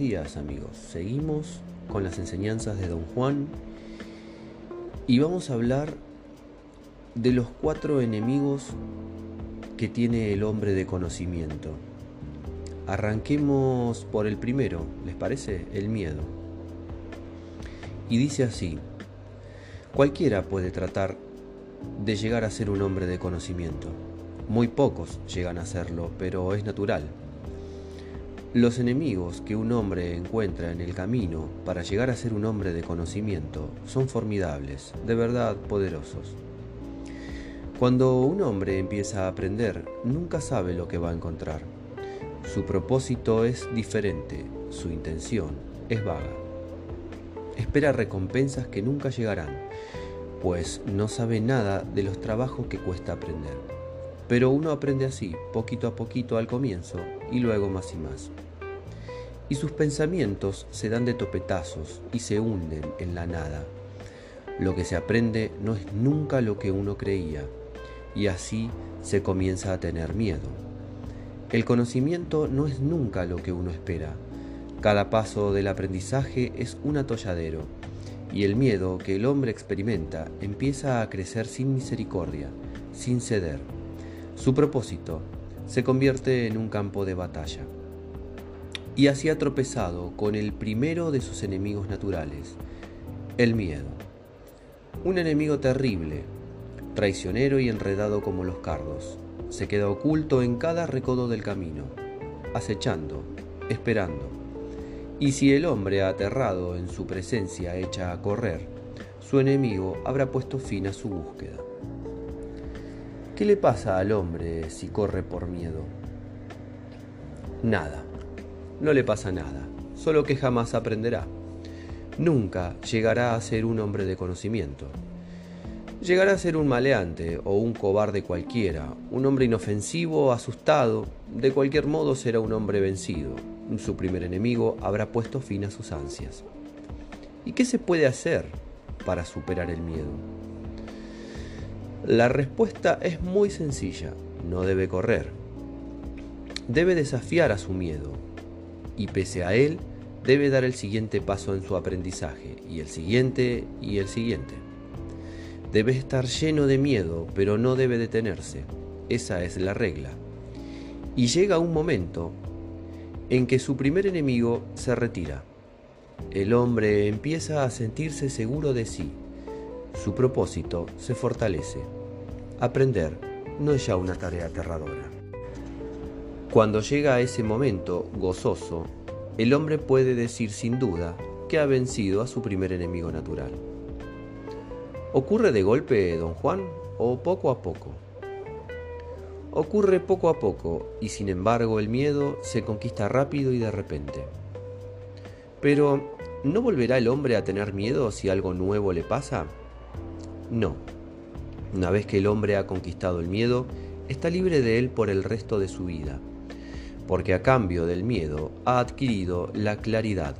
días amigos. Seguimos con las enseñanzas de Don Juan y vamos a hablar de los cuatro enemigos que tiene el hombre de conocimiento. Arranquemos por el primero, ¿les parece? El miedo. Y dice así, cualquiera puede tratar de llegar a ser un hombre de conocimiento. Muy pocos llegan a serlo, pero es natural. Los enemigos que un hombre encuentra en el camino para llegar a ser un hombre de conocimiento son formidables, de verdad poderosos. Cuando un hombre empieza a aprender, nunca sabe lo que va a encontrar. Su propósito es diferente, su intención es vaga. Espera recompensas que nunca llegarán, pues no sabe nada de los trabajos que cuesta aprender. Pero uno aprende así, poquito a poquito al comienzo y luego más y más. Y sus pensamientos se dan de topetazos y se hunden en la nada. Lo que se aprende no es nunca lo que uno creía, y así se comienza a tener miedo. El conocimiento no es nunca lo que uno espera. Cada paso del aprendizaje es un atolladero, y el miedo que el hombre experimenta empieza a crecer sin misericordia, sin ceder. Su propósito se convierte en un campo de batalla. Y así ha tropezado con el primero de sus enemigos naturales, el miedo. Un enemigo terrible, traicionero y enredado como los cardos. Se queda oculto en cada recodo del camino, acechando, esperando. Y si el hombre aterrado en su presencia echa a correr, su enemigo habrá puesto fin a su búsqueda. ¿Qué le pasa al hombre si corre por miedo? Nada, no le pasa nada, solo que jamás aprenderá. Nunca llegará a ser un hombre de conocimiento. Llegará a ser un maleante o un cobarde cualquiera, un hombre inofensivo, asustado, de cualquier modo será un hombre vencido. Su primer enemigo habrá puesto fin a sus ansias. ¿Y qué se puede hacer para superar el miedo? La respuesta es muy sencilla. No debe correr. Debe desafiar a su miedo. Y pese a él, debe dar el siguiente paso en su aprendizaje, y el siguiente, y el siguiente. Debe estar lleno de miedo, pero no debe detenerse. Esa es la regla. Y llega un momento en que su primer enemigo se retira. El hombre empieza a sentirse seguro de sí, su propósito se fortalece. Aprender no es ya una tarea aterradora. Cuando llega a ese momento gozoso, el hombre puede decir sin duda que ha vencido a su primer enemigo natural. ¿Ocurre de golpe, don Juan, o poco a poco? Ocurre poco a poco y sin embargo el miedo se conquista rápido y de repente. Pero, ¿no volverá el hombre a tener miedo si algo nuevo le pasa? No. Una vez que el hombre ha conquistado el miedo, está libre de él por el resto de su vida, porque a cambio del miedo ha adquirido la claridad,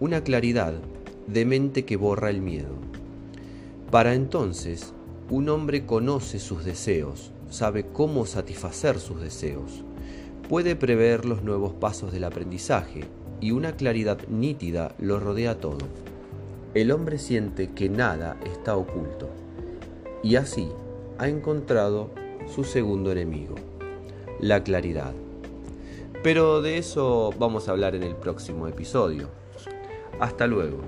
una claridad de mente que borra el miedo. Para entonces, un hombre conoce sus deseos, sabe cómo satisfacer sus deseos, puede prever los nuevos pasos del aprendizaje y una claridad nítida lo rodea todo el hombre siente que nada está oculto y así ha encontrado su segundo enemigo, la claridad. Pero de eso vamos a hablar en el próximo episodio. Hasta luego.